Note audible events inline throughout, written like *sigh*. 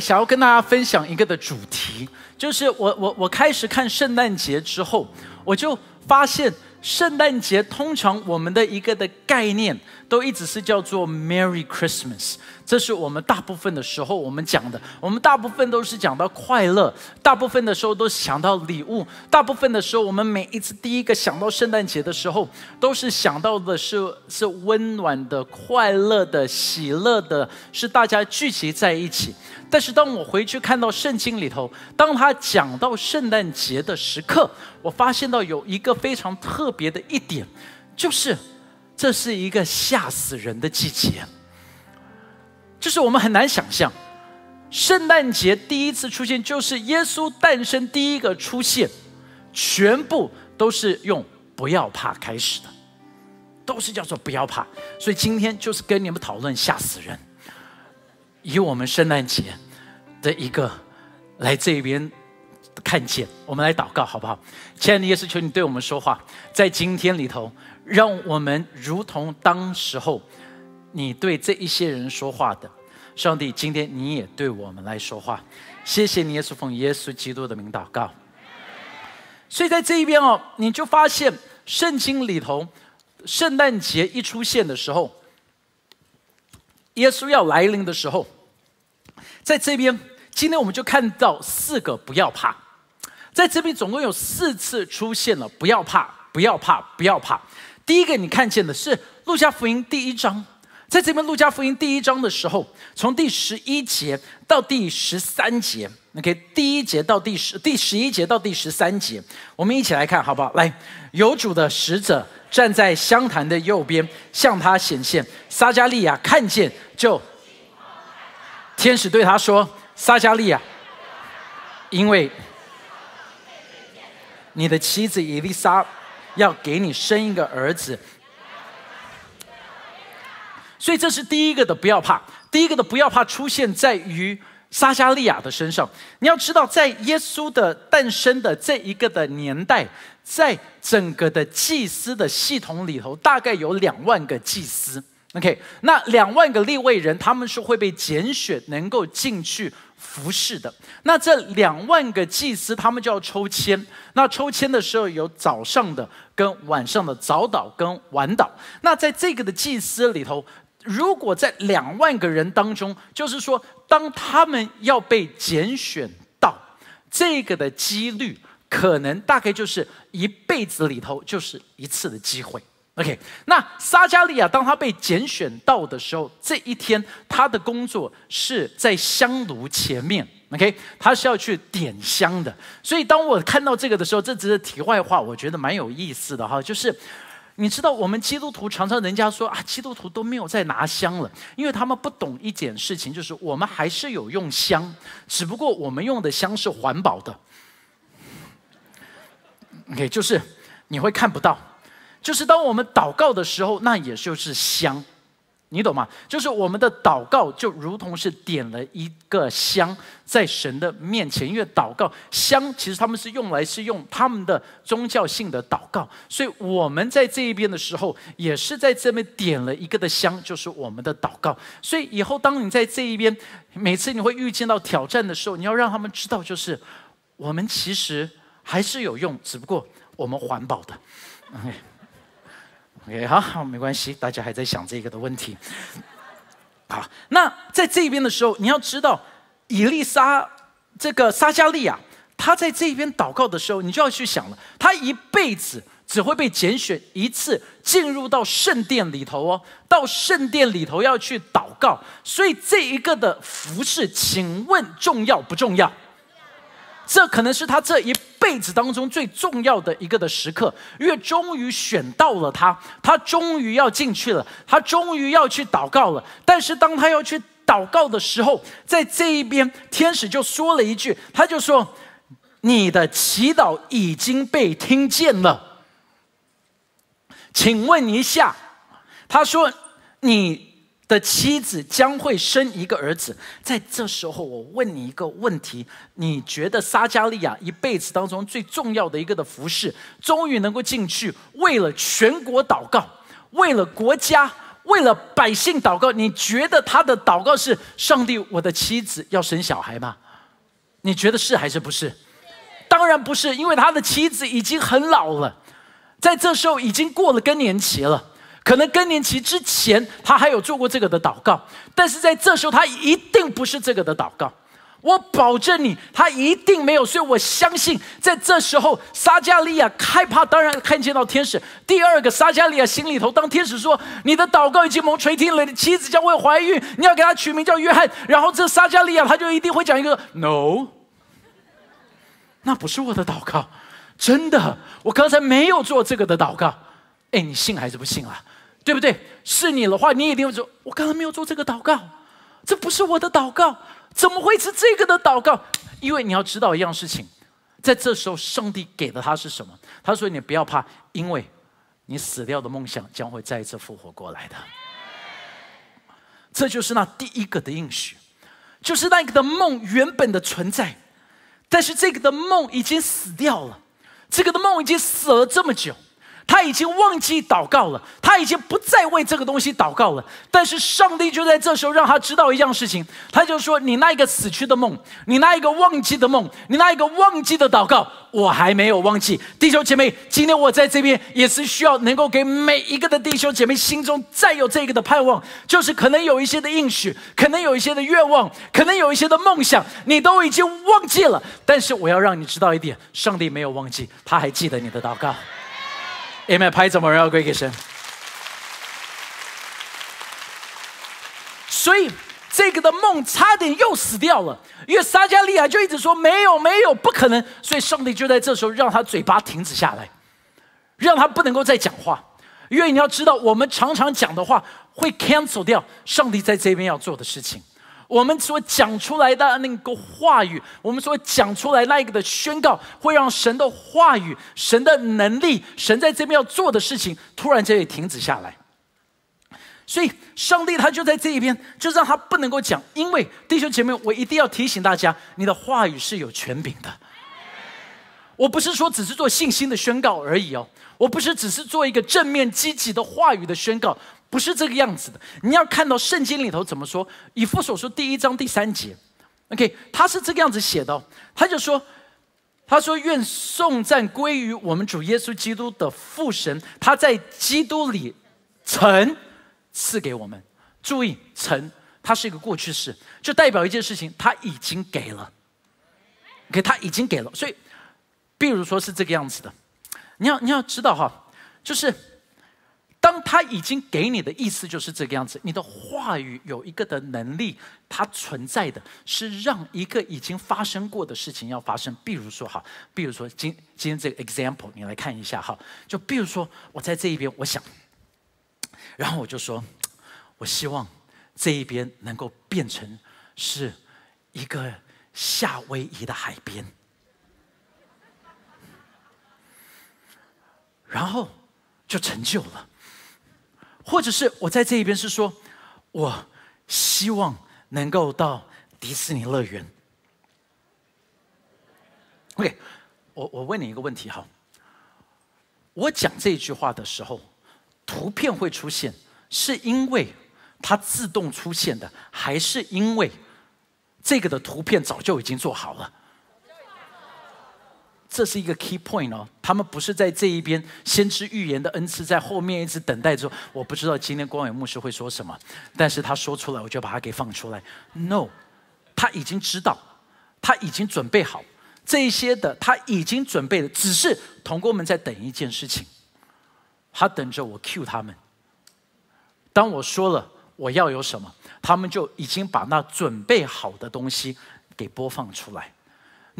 想要跟大家分享一个的主题，就是我我我开始看圣诞节之后，我就发现圣诞节通常我们的一个的概念都一直是叫做 Merry Christmas，这是我们大部分的时候我们讲的，我们大部分都是讲到快乐，大部分的时候都想到礼物，大部分的时候我们每一次第一个想到圣诞节的时候，都是想到的是是温暖的、快乐的、喜乐的，是大家聚集在一起。但是当我回去看到圣经里头，当他讲到圣诞节的时刻，我发现到有一个非常特别的一点，就是这是一个吓死人的季节。就是我们很难想象，圣诞节第一次出现，就是耶稣诞生第一个出现，全部都是用“不要怕”开始的，都是叫做“不要怕”。所以今天就是跟你们讨论吓死人。以我们圣诞节的一个来这边看见，我们来祷告好不好？亲爱的耶稣，求你对我们说话，在今天里头，让我们如同当时候你对这一些人说话的，上帝，今天你也对我们来说话。谢谢你，耶稣，奉耶稣基督的名祷告。所以在这一边哦，你就发现圣经里头，圣诞节一出现的时候。耶稣要来临的时候，在这边，今天我们就看到四个不要怕，在这边总共有四次出现了不要怕，不要怕，不要怕。第一个你看见的是路加福音第一章，在这边路加福音第一章的时候，从第十一节到第十三节，OK，第一节到第十，第十一节到第十三节，我们一起来看好不好？来，有主的使者站在香坛的右边，向他显现。撒加利亚看见。就天使对他说：“撒加利亚，因为你的妻子伊丽莎要给你生一个儿子，所以这是第一个的不要怕。第一个的不要怕出现在于撒加利亚的身上。你要知道，在耶稣的诞生的这一个的年代，在整个的祭司的系统里头，大概有两万个祭司。” OK，那两万个立位人，他们是会被拣选，能够进去服侍的。那这两万个祭司，他们就要抽签。那抽签的时候，有早上的跟晚上的早祷跟晚祷。那在这个的祭司里头，如果在两万个人当中，就是说，当他们要被拣选到这个的几率，可能大概就是一辈子里头就是一次的机会。OK，那撒加利亚当他被拣选到的时候，这一天他的工作是在香炉前面。OK，他是要去点香的。所以当我看到这个的时候，这只是题外话，我觉得蛮有意思的哈。就是你知道，我们基督徒常常人家说啊，基督徒都没有再拿香了，因为他们不懂一件事情，就是我们还是有用香，只不过我们用的香是环保的。OK，就是你会看不到。就是当我们祷告的时候，那也就是香，你懂吗？就是我们的祷告就如同是点了一个香在神的面前，因为祷告香其实他们是用来是用他们的宗教性的祷告，所以我们在这一边的时候也是在这边点了一个的香，就是我们的祷告。所以以后当你在这一边，每次你会遇见到挑战的时候，你要让他们知道，就是我们其实还是有用，只不过我们环保的。OK，好好，没关系，大家还在想这个的问题。好，那在这边的时候，你要知道，以丽莎这个撒加利亚，他在这一边祷告的时候，你就要去想了，他一辈子只会被拣选一次，进入到圣殿里头哦，到圣殿里头要去祷告，所以这一个的服饰，请问重要不重要？这可能是他这一辈子当中最重要的一个的时刻，因为终于选到了他，他终于要进去了，他终于要去祷告了。但是当他要去祷告的时候，在这一边，天使就说了一句，他就说：“你的祈祷已经被听见了。”请问一下，他说：“你。”的妻子将会生一个儿子，在这时候，我问你一个问题：你觉得撒加利亚一辈子当中最重要的一个的服饰，终于能够进去，为了全国祷告，为了国家，为了百姓祷告，你觉得他的祷告是上帝，我的妻子要生小孩吗？你觉得是还是不是？当然不是，因为他的妻子已经很老了，在这时候已经过了更年期了。可能更年期之前他还有做过这个的祷告，但是在这时候他一定不是这个的祷告。我保证你，他一定没有。所以我相信，在这时候，撒加利亚害怕，当然看见到天使。第二个，撒加利亚心里头，当天使说：“你的祷告已经蒙垂听了，你妻子将会怀孕，你要给他取名叫约翰。”然后这撒加利亚他就一定会讲一个 “no”，那不是我的祷告，真的，我刚才没有做这个的祷告。哎，你信还是不信啊？对不对？是你的话，你一定会说：“我刚才没有做这个祷告，这不是我的祷告。”怎么会是这个的祷告？因为你要知道一样事情，在这时候，上帝给的他是什么？他说：“你不要怕，因为你死掉的梦想将会再一次复活过来的。”这就是那第一个的应许，就是那个的梦原本的存在，但是这个的梦已经死掉了，这个的梦已经死了这么久。他已经忘记祷告了，他已经不再为这个东西祷告了。但是上帝就在这时候让他知道一样事情，他就说：“你那一个死去的梦，你那一个忘记的梦，你那一个忘记的祷告，我还没有忘记。”弟兄姐妹，今天我在这边也是需要能够给每一个的弟兄姐妹心中再有这个的盼望，就是可能有一些的应许，可能有一些的愿望，可能有一些的梦想，你都已经忘记了。但是我要让你知道一点，上帝没有忘记，他还记得你的祷告。Amen，拍怎么荣耀归给神。所以这个的梦差点又死掉了，因为撒加利亚就一直说没有没有不可能，所以上帝就在这时候让他嘴巴停止下来，让他不能够再讲话。因为你要知道，我们常常讲的话会 cancel 掉上帝在这边要做的事情。我们所讲出来的那个话语，我们所讲出来那一个的宣告，会让神的话语、神的能力、神在这边要做的事情，突然间也停止下来。所以，上帝他就在这一边，就让他不能够讲。因为弟兄姐妹，我一定要提醒大家，你的话语是有权柄的。我不是说只是做信心的宣告而已哦，我不是只是做一个正面积极的话语的宣告。不是这个样子的，你要看到圣经里头怎么说。以父所说第一章第三节，OK，他是这个样子写的，他就说，他说愿颂赞归于我们主耶稣基督的父神，他在基督里曾赐给我们。注意，曾，它是一个过去式，就代表一件事情，他已经给了，OK，他已经给了。所以，比如说是这个样子的，你要你要知道哈，就是。当他已经给你的意思就是这个样子，你的话语有一个的能力，它存在的是让一个已经发生过的事情要发生。比如说哈，比如说今今天这个 example，你来看一下哈，就比如说我在这一边，我想，然后我就说，我希望这一边能够变成是一个夏威夷的海边，然后就成就了。或者是我在这一边是说，我希望能够到迪士尼乐园。OK，我我问你一个问题哈，我讲这句话的时候，图片会出现，是因为它自动出现的，还是因为这个的图片早就已经做好了？这是一个 key point 哦，他们不是在这一边先知预言的恩赐在后面一直等待着。我不知道今天光远牧师会说什么，但是他说出来，我就把它给放出来。No，他已经知道，他已经准备好这些的，他已经准备了，只是同工们在等一件事情，他等着我 cue 他们。当我说了我要有什么，他们就已经把那准备好的东西给播放出来。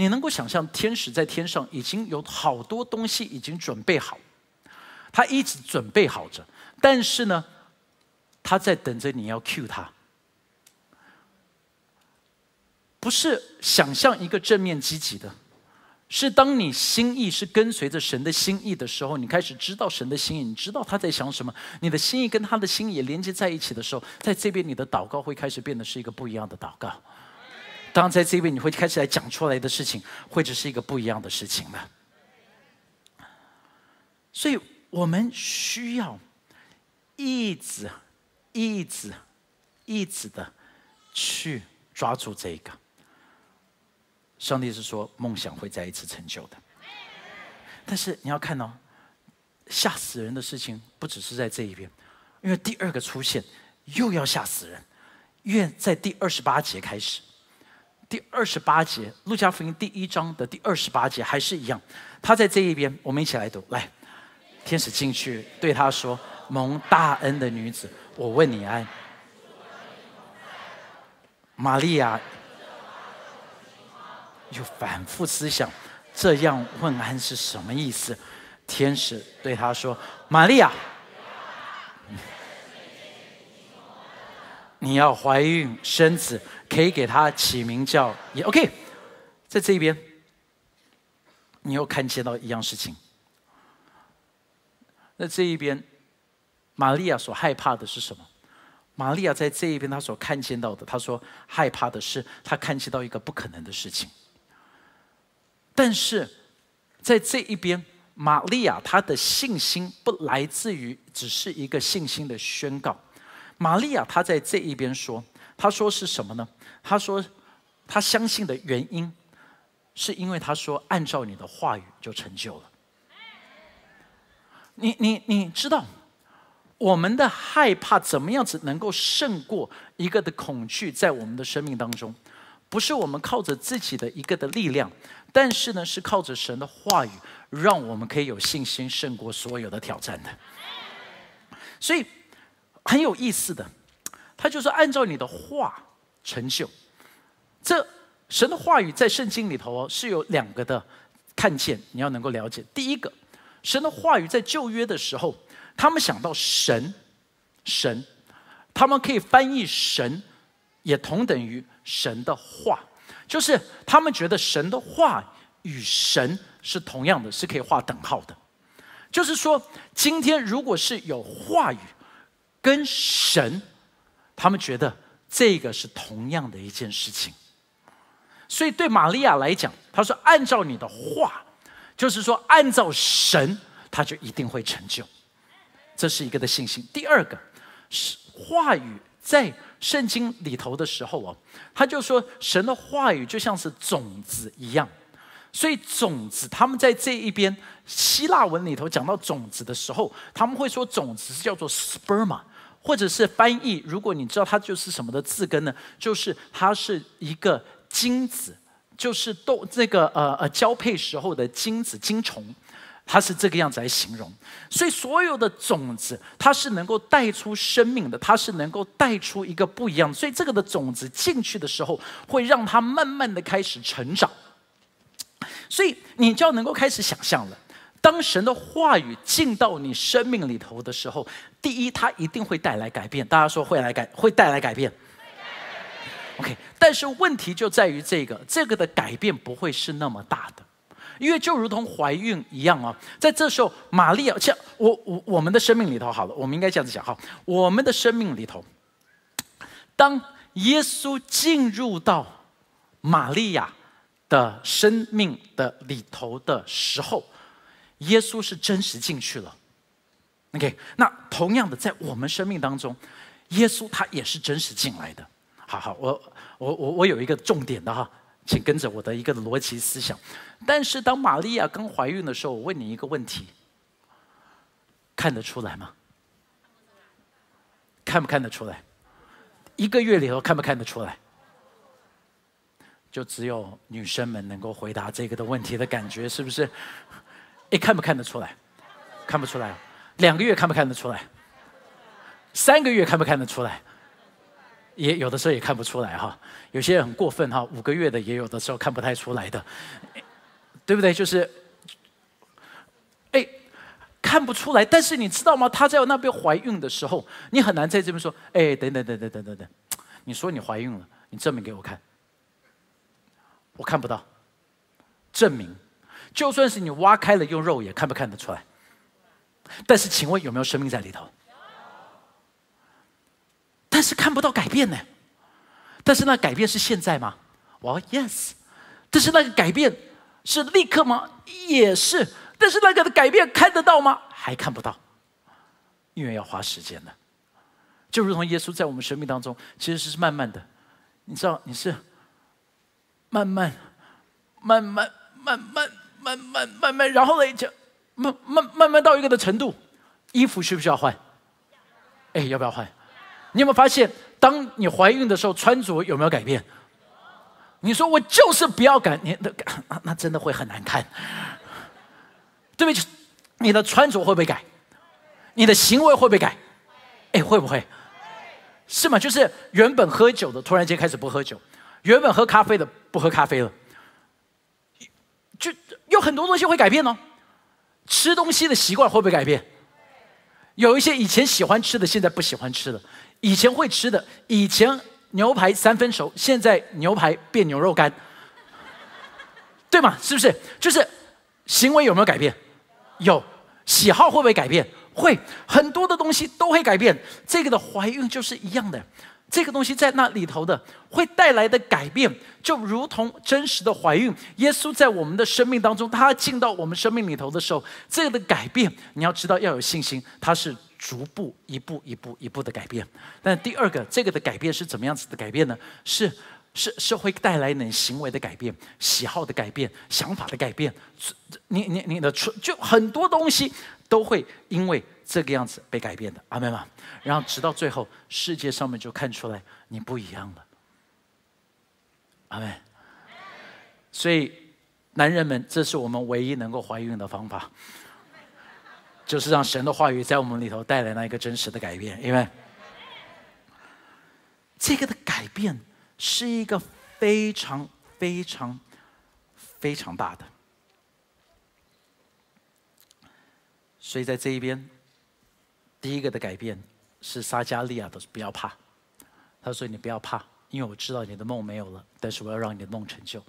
你能够想象，天使在天上已经有好多东西已经准备好，他一直准备好着，但是呢，他在等着你要 cue 他，不是想象一个正面积极的，是当你心意是跟随着神的心意的时候，你开始知道神的心意，你知道他在想什么，你的心意跟他的心意连接在一起的时候，在这边你的祷告会开始变得是一个不一样的祷告。当在这边，你会开始来讲出来的事情，会只是一个不一样的事情了。所以我们需要一直一直一直的去抓住这个。上帝是说梦想会再一次成就的，但是你要看到吓死人的事情不只是在这一边，因为第二个出现又要吓死人，愿在第二十八节开始。第二十八节，路加福音第一章的第二十八节还是一样，他在这一边，我们一起来读。来，天使进去对他说：“蒙大恩的女子，我问你安。”玛利亚又反复思想，这样问安是什么意思？天使对他说：“玛利亚。”你要怀孕生子，可以给他起名叫也 OK。在这一边，你又看见到一样事情。那这一边，玛利亚所害怕的是什么？玛利亚在这一边，她所看见到的，她说害怕的是，她看见到一个不可能的事情。但是在这一边，玛利亚她的信心不来自于只是一个信心的宣告。玛利亚，她在这一边说：“他说是什么呢？他说，他相信的原因，是因为他说按照你的话语就成就了。你你你知道，我们的害怕怎么样子能够胜过一个的恐惧，在我们的生命当中，不是我们靠着自己的一个的力量，但是呢，是靠着神的话语，让我们可以有信心胜过所有的挑战的。所以。”很有意思的，他就是按照你的话成就。这神的话语在圣经里头是有两个的看见，你要能够了解。第一个，神的话语在旧约的时候，他们想到神，神，他们可以翻译神，也同等于神的话，就是他们觉得神的话与神是同样的，是可以画等号的。就是说，今天如果是有话语。跟神，他们觉得这个是同样的一件事情，所以对玛利亚来讲，他说：“按照你的话，就是说按照神，他就一定会成就。”这是一个的信心。第二个是话语在圣经里头的时候哦，他就说神的话语就像是种子一样，所以种子他们在这一边希腊文里头讲到种子的时候，他们会说种子是叫做 sperma。或者是翻译，如果你知道它就是什么的字根呢？就是它是一个精子，就是斗这个呃呃交配时候的精子精虫，它是这个样子来形容。所以所有的种子，它是能够带出生命的，它是能够带出一个不一样。所以这个的种子进去的时候，会让它慢慢的开始成长。所以你就要能够开始想象了。当神的话语进到你生命里头的时候，第一，它一定会带来改变。大家说会来改，会带来改变。OK，但是问题就在于这个，这个的改变不会是那么大的，因为就如同怀孕一样啊，在这时候，玛利亚，像我我我们的生命里头，好了，我们应该这样子讲哈，我们的生命里头，当耶稣进入到玛利亚的生命的里头的时候。耶稣是真实进去了，OK。那同样的，在我们生命当中，耶稣他也是真实进来的。好好，我我我我有一个重点的哈，请跟着我的一个逻辑思想。但是当玛利亚刚怀孕的时候，我问你一个问题：看得出来吗？看不看得出来？一个月里头看不看得出来？就只有女生们能够回答这个的问题的感觉，是不是？哎，看不看得出来？看不出来。两个月看不看得出来？三个月看不看得出来？也有的时候也看不出来哈。有些人很过分哈，五个月的也有的时候看不太出来的，对不对？就是，哎，看不出来。但是你知道吗？她在那边怀孕的时候，你很难在这边说，哎，等等等等等等等，你说你怀孕了，你证明给我看。我看不到，证明。就算是你挖开了用肉眼看不看得出来？但是请问有没有生命在里头？但是看不到改变呢？但是那改变是现在吗？我 yes。但是那个改变是立刻吗？也是。但是那个的改变看得到吗？还看不到，因为要花时间的。就如同耶稣在我们生命当中，其实是慢慢的，你知道，你是慢慢、慢慢、慢慢、慢慢、慢慢，然后呢，就慢慢、慢慢到一个的程度，衣服需不需要换？哎，要不要换？你有没有发现，当你怀孕的时候，穿着有没有改变？你说我就是不要改，你那那真的会很难看，对不对？你的穿着会不会改？你的行为会不会改？哎，会不会？是吗？就是原本喝酒的，突然间开始不喝酒；原本喝咖啡的，不喝咖啡了。有很多东西会改变哦。吃东西的习惯会不会改变？有一些以前喜欢吃的，现在不喜欢吃的；以前会吃的，以前牛排三分熟，现在牛排变牛肉干，对吗？是不是？就是行为有没有改变？有。喜好会不会改变？会，很多的东西都会改变。这个的怀孕就是一样的，这个东西在那里头的会带来的改变，就如同真实的怀孕。耶稣在我们的生命当中，他进到我们生命里头的时候，这个的改变，你要知道要有信心，它是逐步一步一步一步的改变。但第二个，这个的改变是怎么样子的改变呢？是。是是会带来你行为的改变、喜好的改变、想法的改变，你你你的出就很多东西都会因为这个样子被改变的，阿妹吗？然后直到最后，世界上面就看出来你不一样了，阿妹。所以男人们，这是我们唯一能够怀孕的方法，就是让神的话语在我们里头带来那一个真实的改变，因为这个的改变。是一个非常非常非常大的，所以在这一边，第一个的改变是撒加利亚的不要怕，他说你不要怕，因为我知道你的梦没有了，但是我要让你的梦成就。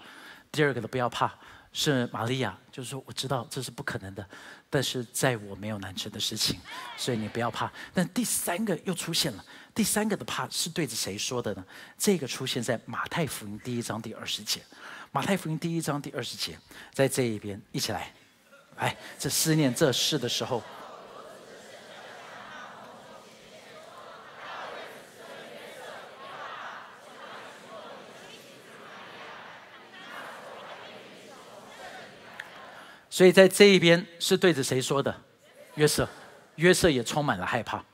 第二个的不要怕是玛利亚，就是说我知道这是不可能的，但是在我没有难成的事情，所以你不要怕。但第三个又出现了。第三个的怕是对着谁说的呢？这个出现在马太福音第一章第二十节。马太福音第一章第二十节，在这一边一起来，来，这思念这事的时候。所以在这一边是对着谁说的？约瑟，约瑟也充满了害怕。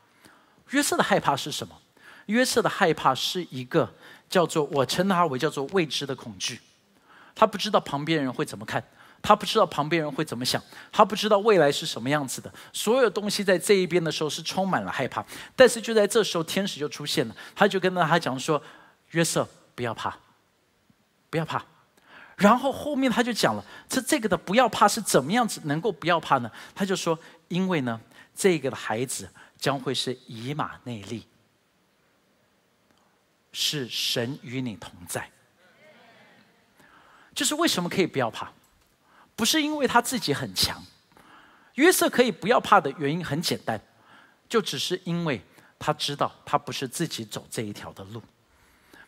约瑟的害怕是什么？约瑟的害怕是一个叫做我称它为叫做未知的恐惧。他不知道旁边人会怎么看，他不知道旁边人会怎么想，他不知道未来是什么样子的。所有东西在这一边的时候是充满了害怕。但是就在这时候，天使就出现了，他就跟他讲说：“约瑟，不要怕，不要怕。”然后后面他就讲了，这这个的不要怕是怎么样子能够不要怕呢？他就说：“因为呢，这个的孩子。”将会是以马内利，是神与你同在。就是为什么可以不要怕？不是因为他自己很强，约瑟可以不要怕的原因很简单，就只是因为他知道他不是自己走这一条的路，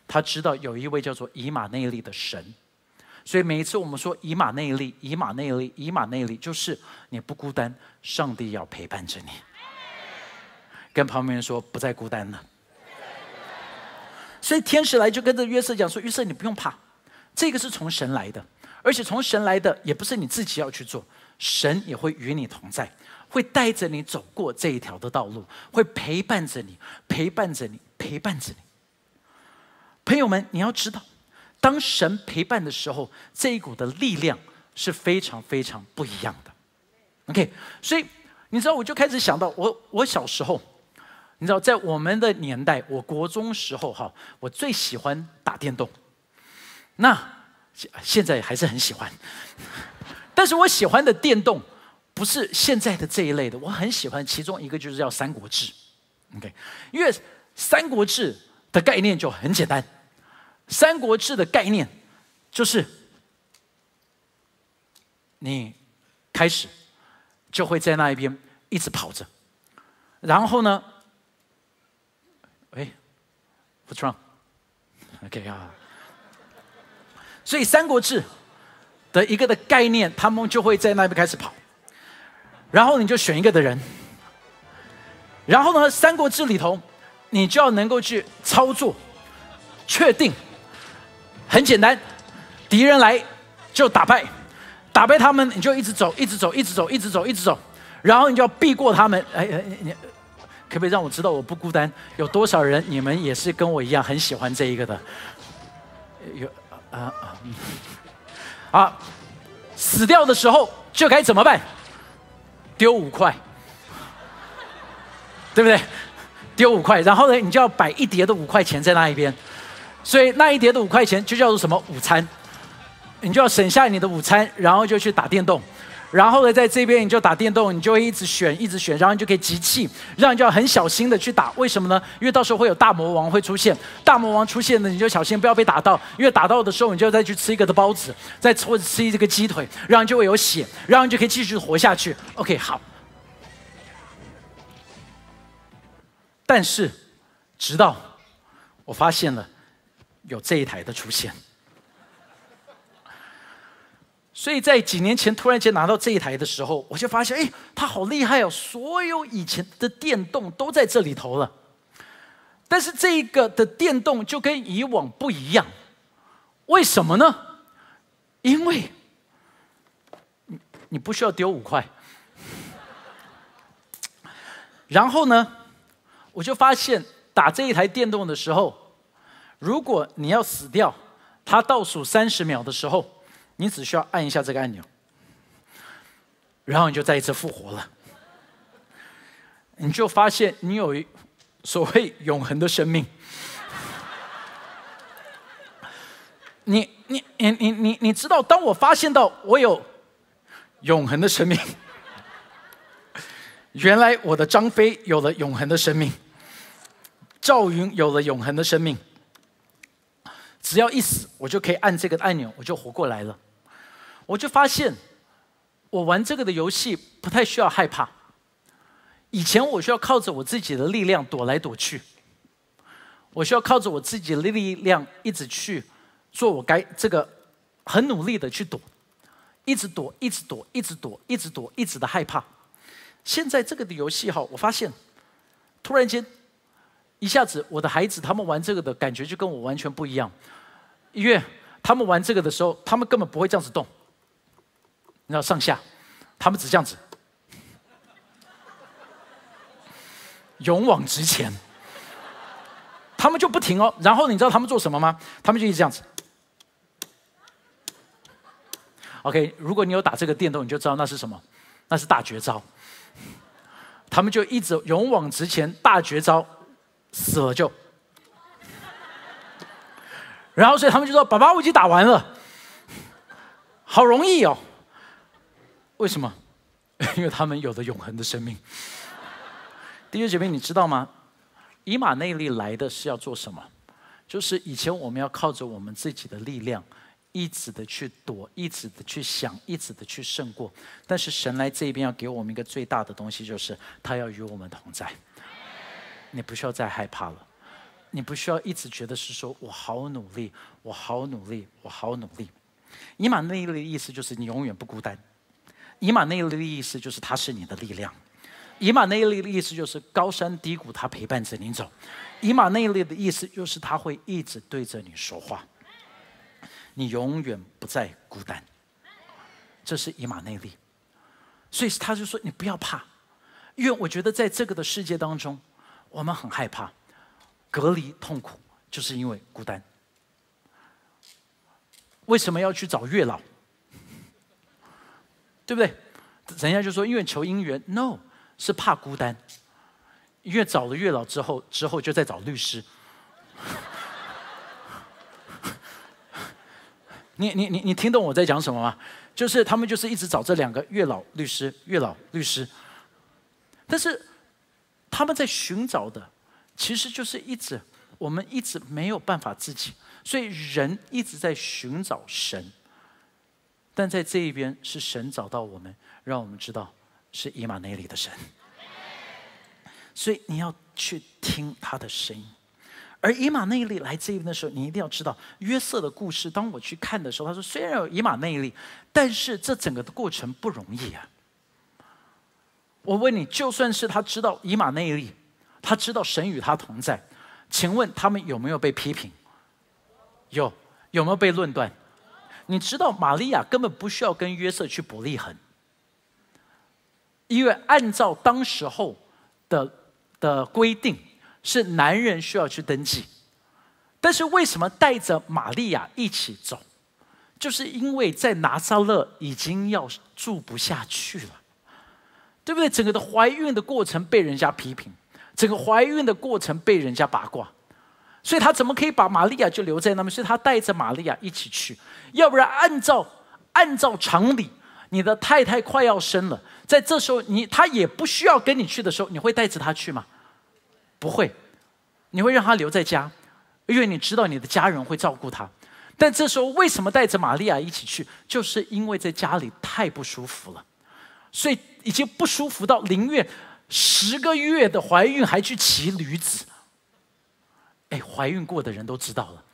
他知道有一位叫做以马内利的神，所以每一次我们说以马内利、以马内利、以马内利，就是你不孤单，上帝要陪伴着你。跟旁边人说不再孤单了，所以天使来就跟着约瑟讲说：“约瑟，你不用怕，这个是从神来的，而且从神来的也不是你自己要去做，神也会与你同在，会带着你走过这一条的道路，会陪伴着你，陪伴着你，陪伴着你。朋友们，你要知道，当神陪伴的时候，这一股的力量是非常非常不一样的。OK，所以你知道，我就开始想到我我小时候。”你知道，在我们的年代，我国中时候哈，我最喜欢打电动。那现在还是很喜欢，但是我喜欢的电动不是现在的这一类的，我很喜欢其中一个就是叫《三国志》，OK，因为《三国志》的概念就很简单，《三国志》的概念就是你开始就会在那一边一直跑着，然后呢？哎，What's wrong？OK 啊，所以《三国志》的一个的概念，他们就会在那边开始跑，然后你就选一个的人，然后呢，《三国志》里头你就要能够去操作，确定，很简单，敌人来就打败，打败他们你就一直走，一直走，一直走，一直走，一直走，然后你就要避过他们。哎哎，你可不可以让我知道我不孤单？有多少人你们也是跟我一样很喜欢这一个的？有啊啊，啊，死掉的时候就该怎么办？丢五块，对不对？丢五块，然后呢，你就要摆一叠的五块钱在那一边，所以那一叠的五块钱就叫做什么午餐？你就要省下你的午餐，然后就去打电动，然后呢，在这边你就打电动，你就会一直选，一直选，然后你就可以集气，让你就要很小心的去打。为什么呢？因为到时候会有大魔王会出现，大魔王出现呢，你就小心不要被打到，因为打到的时候，你就要再去吃一个的包子，再或者吃一个鸡腿，然后就会有血，然后你就可以继续活下去。OK，好。但是，直到我发现了有这一台的出现，所以在几年前突然间拿到这一台的时候，我就发现，哎，它好厉害哦！所有以前的电动都在这里头了，但是这个的电动就跟以往不一样，为什么呢？因为你你不需要丢五块，然后呢？我就发现打这一台电动的时候，如果你要死掉，它倒数三十秒的时候，你只需要按一下这个按钮，然后你就再一次复活了。你就发现你有所谓永恒的生命。你你你你你你知道，当我发现到我有永恒的生命。原来我的张飞有了永恒的生命，赵云有了永恒的生命。只要一死，我就可以按这个按钮，我就活过来了。我就发现，我玩这个的游戏不太需要害怕。以前我需要靠着我自己的力量躲来躲去，我需要靠着我自己的力量一直去做我该这个很努力的去躲，一直躲，一直躲，一直躲，一直躲，一直的害怕。现在这个的游戏哈，我发现，突然间，一下子我的孩子他们玩这个的感觉就跟我完全不一样，因为他们玩这个的时候，他们根本不会这样子动，你知道上下，他们只这样子，勇往直前，他们就不停哦。然后你知道他们做什么吗？他们就一直这样子。OK，如果你有打这个电动，你就知道那是什么，那是大绝招。他们就一直勇往直前，大绝招，死了就。然后，所以他们就说：“爸爸，我已经打完了，好容易哦。”为什么？*laughs* 因为他们有着永恒的生命。弟兄姐妹，你知道吗？以马内利来的是要做什么？就是以前我们要靠着我们自己的力量。一直的去躲，一直的去想，一直的去胜过。但是神来这边要给我们一个最大的东西，就是他要与我们同在。你不需要再害怕了，你不需要一直觉得是说我好努力，我好努力，我好努力。以马内利的意思就是你永远不孤单。以马内利的意思就是他是你的力量。以马内利的意思就是高山低谷他陪伴着你走。以马内利的意思就是他会一直对着你说话。你永远不再孤单，这是以马内利，所以他就说你不要怕，因为我觉得在这个的世界当中，我们很害怕隔离痛苦，就是因为孤单。为什么要去找月老？对不对？人家就说因为求姻缘，no，是怕孤单，因为找了月老之后，之后就在找律师。*laughs* 你你你你听懂我在讲什么吗？就是他们就是一直找这两个月老律师，月老律师。但是他们在寻找的，其实就是一直我们一直没有办法自己，所以人一直在寻找神。但在这一边是神找到我们，让我们知道是以马内利的神。所以你要去听他的声音。而以马内利来这边的时候，你一定要知道约瑟的故事。当我去看的时候，他说：“虽然有以马内利，但是这整个的过程不容易啊。”我问你，就算是他知道以马内利，他知道神与他同在。请问他们有没有被批评？有，有没有被论断？你知道玛利亚根本不需要跟约瑟去伯利恒，因为按照当时候的的规定，是男人需要去登记。但是为什么带着玛利亚一起走？就是因为在拿撒勒已经要住不下去了，对不对？整个的怀孕的过程被人家批评，整个怀孕的过程被人家八卦，所以他怎么可以把玛利亚就留在那边？所以他带着玛利亚一起去。要不然，按照按照常理，你的太太快要生了，在这时候，你他也不需要跟你去的时候，你会带着他去吗？不会，你会让他留在家，因为你知道你的家人会照顾他。但这时候，为什么带着玛利亚一起去？就是因为在家里太不舒服了，所以已经不舒服到宁愿十个月的怀孕还去骑驴子。哎，怀孕过的人都知道了。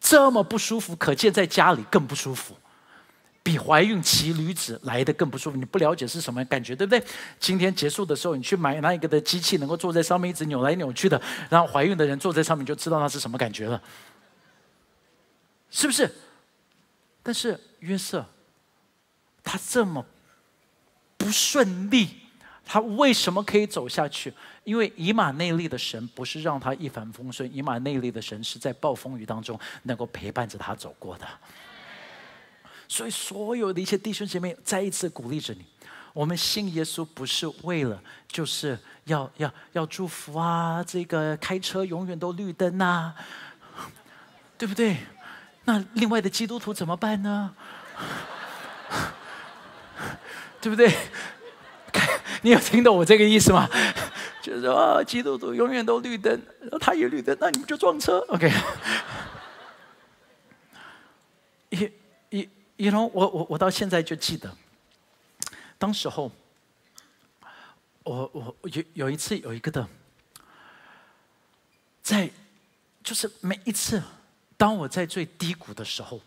这么不舒服，可见在家里更不舒服，比怀孕骑驴子来的更不舒服。你不了解是什么感觉，对不对？今天结束的时候，你去买那一个的机器，能够坐在上面一直扭来扭去的，然后怀孕的人坐在上面就知道那是什么感觉了，是不是？但是约瑟，他这么不顺利。他为什么可以走下去？因为以马内利的神不是让他一帆风顺，以马内利的神是在暴风雨当中能够陪伴着他走过的。所以，所有的一些弟兄姐妹再一次鼓励着你：我们信耶稣不是为了就是要要要祝福啊，这个开车永远都绿灯呐，对不对？那另外的基督徒怎么办呢？*laughs* 对不对？你有听懂我这个意思吗？*laughs* 就是说，基督徒永远都绿灯，他也绿灯，那你们就撞车。OK。*laughs* 一、一、一龙，我我我到现在就记得，当时候，我我有有一次有一个的，在就是每一次，当我在最低谷的时候，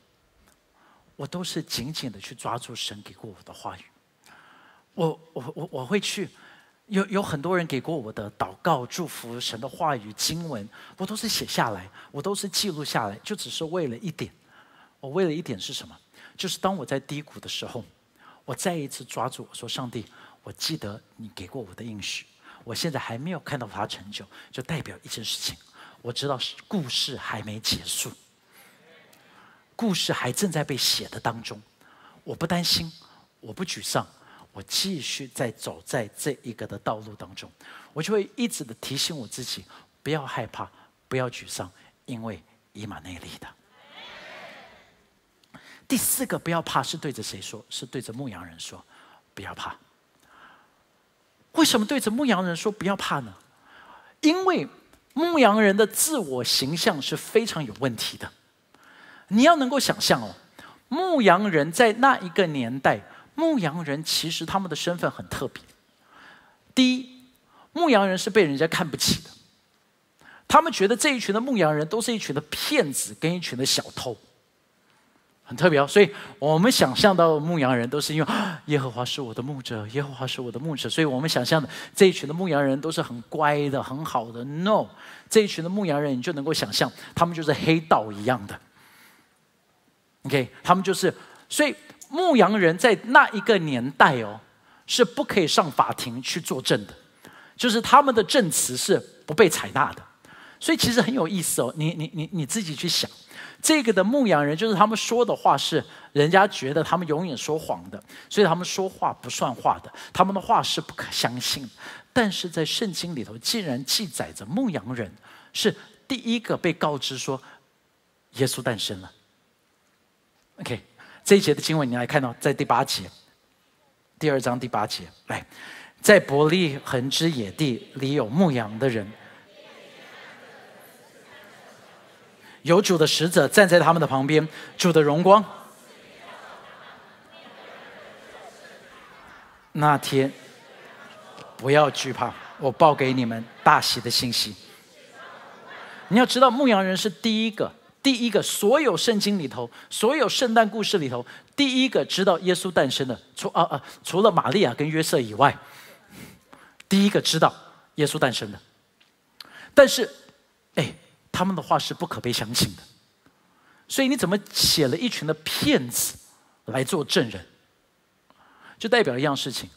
我都是紧紧的去抓住神给过我的话语。我我我我会去，有有很多人给过我的祷告、祝福、神的话语、经文，我都是写下来，我都是记录下来，就只是为了一点，我为了一点是什么？就是当我在低谷的时候，我再一次抓住，我说：“上帝，我记得你给过我的应许，我现在还没有看到它成就，就代表一件事情，我知道故事还没结束，故事还正在被写的当中，我不担心，我不沮丧。”我继续在走在这一个的道路当中，我就会一直的提醒我自己，不要害怕，不要沮丧，因为以马内利的。第四个不要怕是对着谁说？是对着牧羊人说，不要怕。为什么对着牧羊人说不要怕呢？因为牧羊人的自我形象是非常有问题的。你要能够想象哦，牧羊人在那一个年代。牧羊人其实他们的身份很特别。第一，牧羊人是被人家看不起的，他们觉得这一群的牧羊人都是一群的骗子跟一群的小偷，很特别哦。所以我们想象到牧羊人都是因为 *gasps* 耶和华是我的牧者，耶和华是我的牧者，所以我们想象的这一群的牧羊人都是很乖的、很好的。No，这一群的牧羊人你就能够想象，他们就是黑道一样的。OK，他们就是所以。牧羊人在那一个年代哦，是不可以上法庭去作证的，就是他们的证词是不被采纳的。所以其实很有意思哦，你你你你自己去想，这个的牧羊人就是他们说的话是人家觉得他们永远说谎的，所以他们说话不算话的，他们的话是不可相信。但是在圣经里头，竟然记载着牧羊人是第一个被告知说耶稣诞生了。OK。这一节的经文，你来看到在第八节，第二章第八节，来，在伯利恒之野地里有牧羊的人，有主的使者站在他们的旁边，主的荣光。那天不要惧怕，我报给你们大喜的信息。你要知道，牧羊人是第一个。第一个，所有圣经里头，所有圣诞故事里头，第一个知道耶稣诞生的，除啊啊，除了玛利亚跟约瑟以外，第一个知道耶稣诞生的。但是，哎，他们的话是不可被相信的。所以你怎么写了一群的骗子来做证人？就代表一样事情，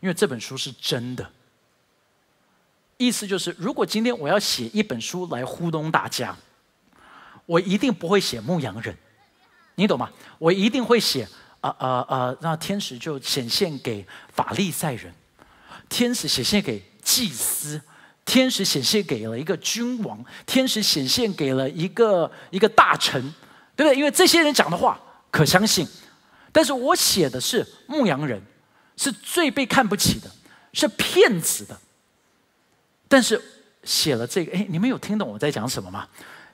因为这本书是真的。意思就是，如果今天我要写一本书来糊弄大家，我一定不会写牧羊人，你懂吗？我一定会写啊啊啊，让天使就显现给法利赛人，天使显现给祭司，天使显现给了一个君王，天使显现给了一个一个大臣，对不对？因为这些人讲的话可相信。但是我写的是牧羊人，是最被看不起的，是骗子的。但是写了这个，哎，你们有听懂我在讲什么吗？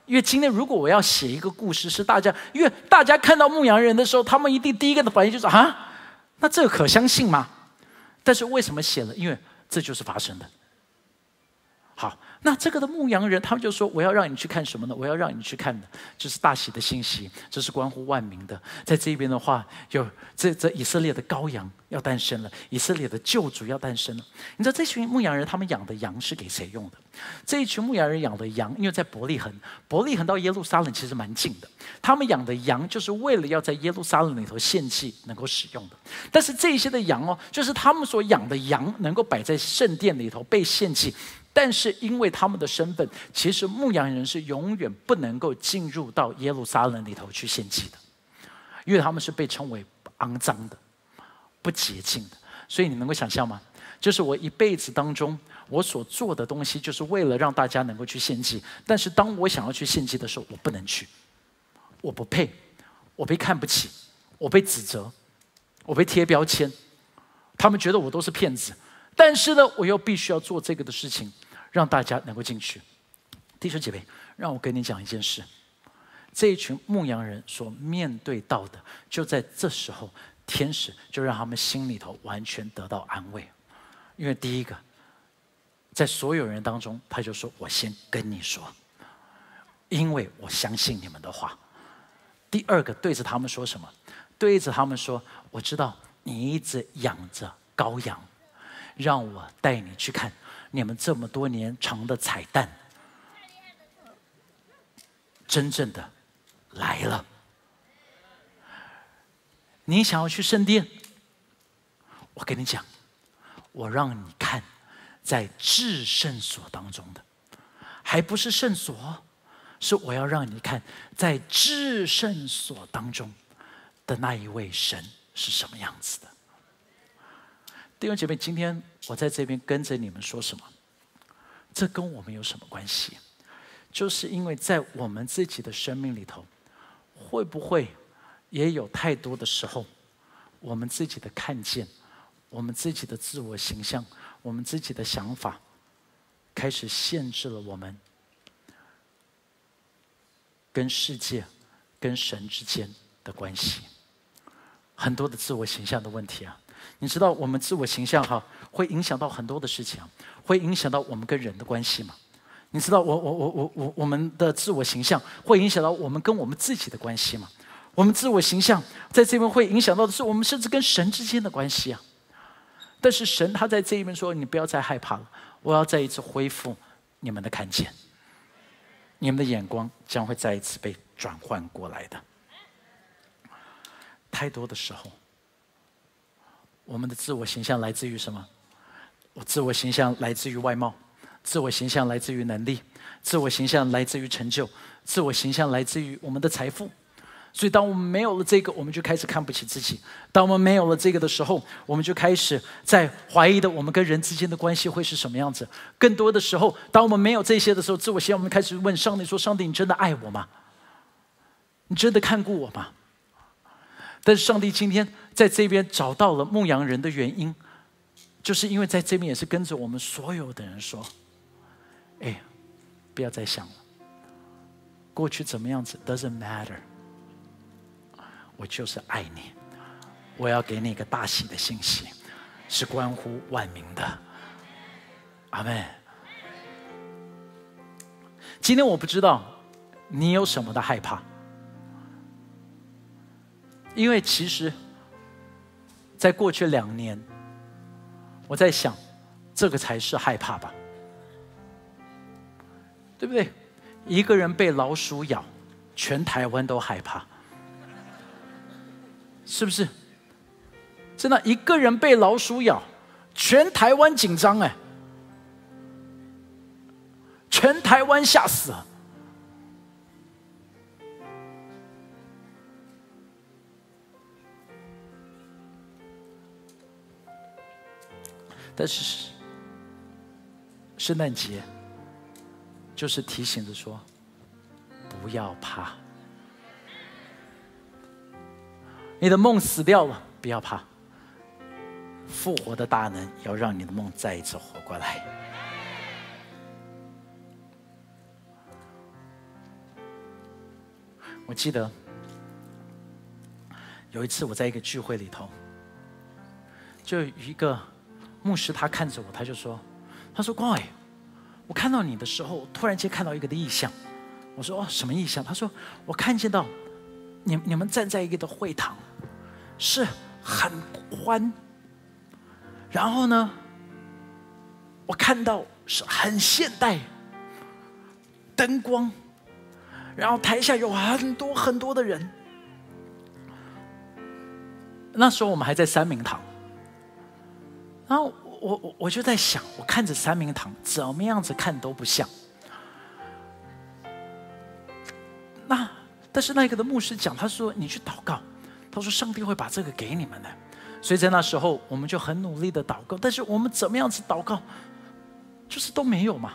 因为今天如果我要写一个故事，是大家，因为大家看到牧羊人的时候，他们一定第一个的反应就是啊，那这个可相信吗？但是为什么写了？因为这就是发生的。好。那这个的牧羊人，他们就说：“我要让你去看什么呢？我要让你去看的，就是大喜的信息，这是关乎万民的。在这边的话，有这这以色列的羔羊要诞生了，以色列的救主要诞生了。你知道这群牧羊人他们养的羊是给谁用的？这一群牧羊人养的羊，因为在伯利恒，伯利恒到耶路撒冷其实蛮近的。他们养的羊就是为了要在耶路撒冷里头献祭能够使用的。但是这些的羊哦，就是他们所养的羊能够摆在圣殿里头被献祭。”但是因为他们的身份，其实牧羊人是永远不能够进入到耶路撒冷里头去献祭的，因为他们是被称为肮脏的、不洁净的。所以你能够想象吗？就是我一辈子当中，我所做的东西，就是为了让大家能够去献祭。但是当我想要去献祭的时候，我不能去，我不配，我被看不起，我被指责，我被贴标签，他们觉得我都是骗子。但是呢，我又必须要做这个的事情。让大家能够进去，弟兄姐妹，让我跟你讲一件事：这一群牧羊人所面对到的，就在这时候，天使就让他们心里头完全得到安慰。因为第一个，在所有人当中，他就说：“我先跟你说，因为我相信你们的话。”第二个，对着他们说什么？对着他们说：“我知道你一直养着羔羊，让我带你去看。”你们这么多年藏的彩蛋，真正的来了。你想要去圣殿？我跟你讲，我让你看，在至圣所当中的，还不是圣所，是我要让你看，在至圣所当中的那一位神是什么样子的。弟兄姐妹，今天我在这边跟着你们说什么？这跟我们有什么关系？就是因为在我们自己的生命里头，会不会也有太多的时候，我们自己的看见，我们自己的自我形象，我们自己的想法，开始限制了我们跟世界、跟神之间的关系。很多的自我形象的问题啊！你知道我们自我形象哈，会影响到很多的事情，会影响到我们跟人的关系吗？你知道我我我我我我们的自我形象会影响到我们跟我们自己的关系吗？我们自我形象在这边会影响到的是我们甚至跟神之间的关系啊。但是神他在这一边说：“你不要再害怕了，我要再一次恢复你们的看见，你们的眼光将会再一次被转换过来的。”太多的时候。我们的自我形象来自于什么？我自我形象来自于外貌，自我形象来自于能力，自我形象来自于成就，自我形象来自于我们的财富。所以，当我们没有了这个，我们就开始看不起自己；当我们没有了这个的时候，我们就开始在怀疑的我们跟人之间的关系会是什么样子。更多的时候，当我们没有这些的时候，自我形象，我们开始问上帝说：“上帝，你真的爱我吗？你真的看顾我吗？”但是上帝今天在这边找到了牧羊人的原因，就是因为在这边也是跟着我们所有的人说：“哎，不要再想了，过去怎么样子 doesn't matter，我就是爱你，我要给你一个大喜的信息，是关乎万民的。”阿门。今天我不知道你有什么的害怕。因为其实，在过去两年，我在想，这个才是害怕吧。对不对？一个人被老鼠咬，全台湾都害怕，是不是？真的，一个人被老鼠咬，全台湾紧张哎，全台湾吓死了。但是圣诞节就是提醒着说，不要怕，你的梦死掉了，不要怕，复活的大能要让你的梦再一次活过来。我记得有一次我在一个聚会里头，就一个。牧师他看着我，他就说：“他说光伟，我看到你的时候，突然间看到一个的意象。我说哦，什么意象？他说我看见到你你们站在一个的会堂，是很宽。然后呢，我看到是很现代，灯光，然后台下有很多很多的人。那时候我们还在三明堂。”然后我我我就在想，我看着三明堂怎么样子看都不像。那但是那个的牧师讲，他说你去祷告，他说上帝会把这个给你们的。所以在那时候，我们就很努力的祷告。但是我们怎么样子祷告，就是都没有嘛。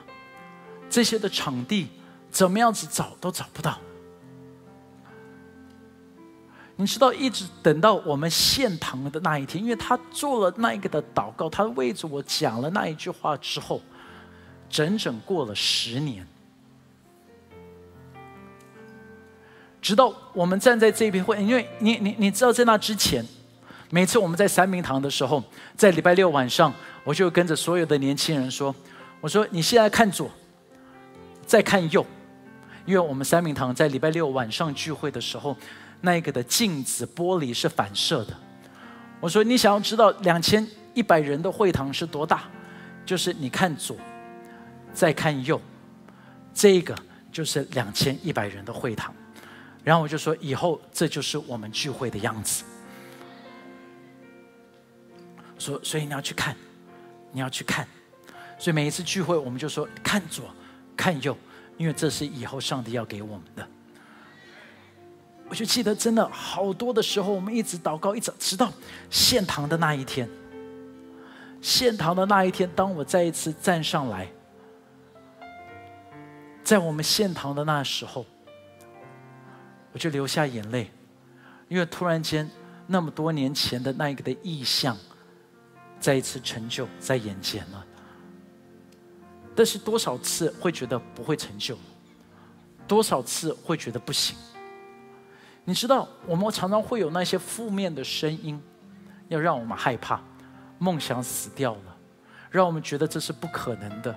这些的场地怎么样子找都找不到。你知道，一直等到我们献堂的那一天，因为他做了那一个的祷告，他为着我讲了那一句话之后，整整过了十年，直到我们站在这边会，因为你你你知道，在那之前，每次我们在三明堂的时候，在礼拜六晚上，我就跟着所有的年轻人说：“我说你现在看左，再看右，因为我们三明堂在礼拜六晚上聚会的时候。”那个的镜子玻璃是反射的。我说：“你想要知道两千一百人的会堂是多大？就是你看左，再看右，这个就是两千一百人的会堂。”然后我就说：“以后这就是我们聚会的样子。”说：“所以你要去看，你要去看。所以每一次聚会，我们就说看左，看右，因为这是以后上帝要给我们的。”我就记得，真的好多的时候，我们一直祷告，一直直到献堂的那一天。献堂的那一天，当我再一次站上来，在我们献堂的那时候，我就流下眼泪，因为突然间那么多年前的那一个的意象，再一次成就在眼前了。但是多少次会觉得不会成就，多少次会觉得不行。你知道，我们常常会有那些负面的声音，要让我们害怕，梦想死掉了，让我们觉得这是不可能的，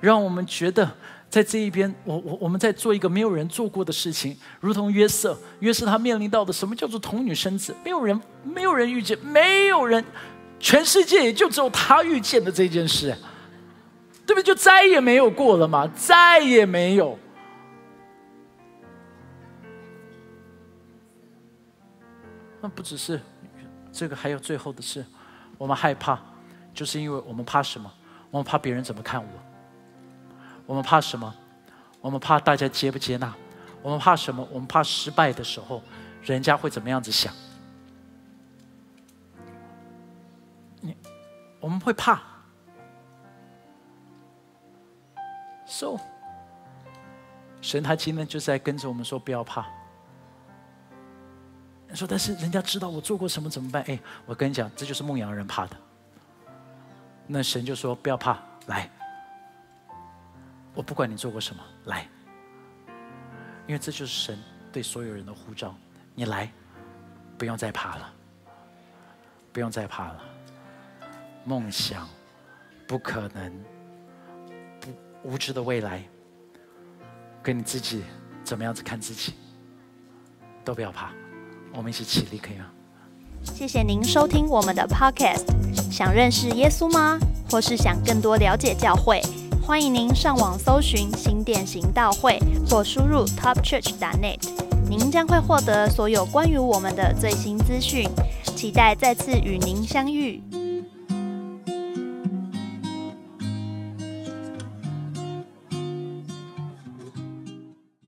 让我们觉得在这一边，我我我们在做一个没有人做过的事情，如同约瑟，约瑟他面临到的什么叫做童女生子，没有人没有人遇见，没有人，全世界也就只有他遇见的这件事，对不对？就再也没有过了嘛，再也没有。那不只是这个，还有最后的事，我们害怕，就是因为我们怕什么？我们怕别人怎么看我？我们怕什么？我们怕大家接不接纳？我们怕什么？我们怕失败的时候，人家会怎么样子想？你，我们会怕。So，神他今天就在跟着我们说，不要怕。说，但是人家知道我做过什么怎么办？哎，我跟你讲，这就是牧羊人怕的。那神就说：“不要怕，来，我不管你做过什么，来，因为这就是神对所有人的呼召。你来，不用再怕了，不用再怕了。梦想不可能，不无知的未来，跟你自己怎么样子看自己，都不要怕。”我们一起起立，可以吗？谢谢您收听我们的 Podcast。想认识耶稣吗？或是想更多了解教会？欢迎您上网搜寻新店行道会，或输入 topchurch.net，您将会获得所有关于我们的最新资讯。期待再次与您相遇。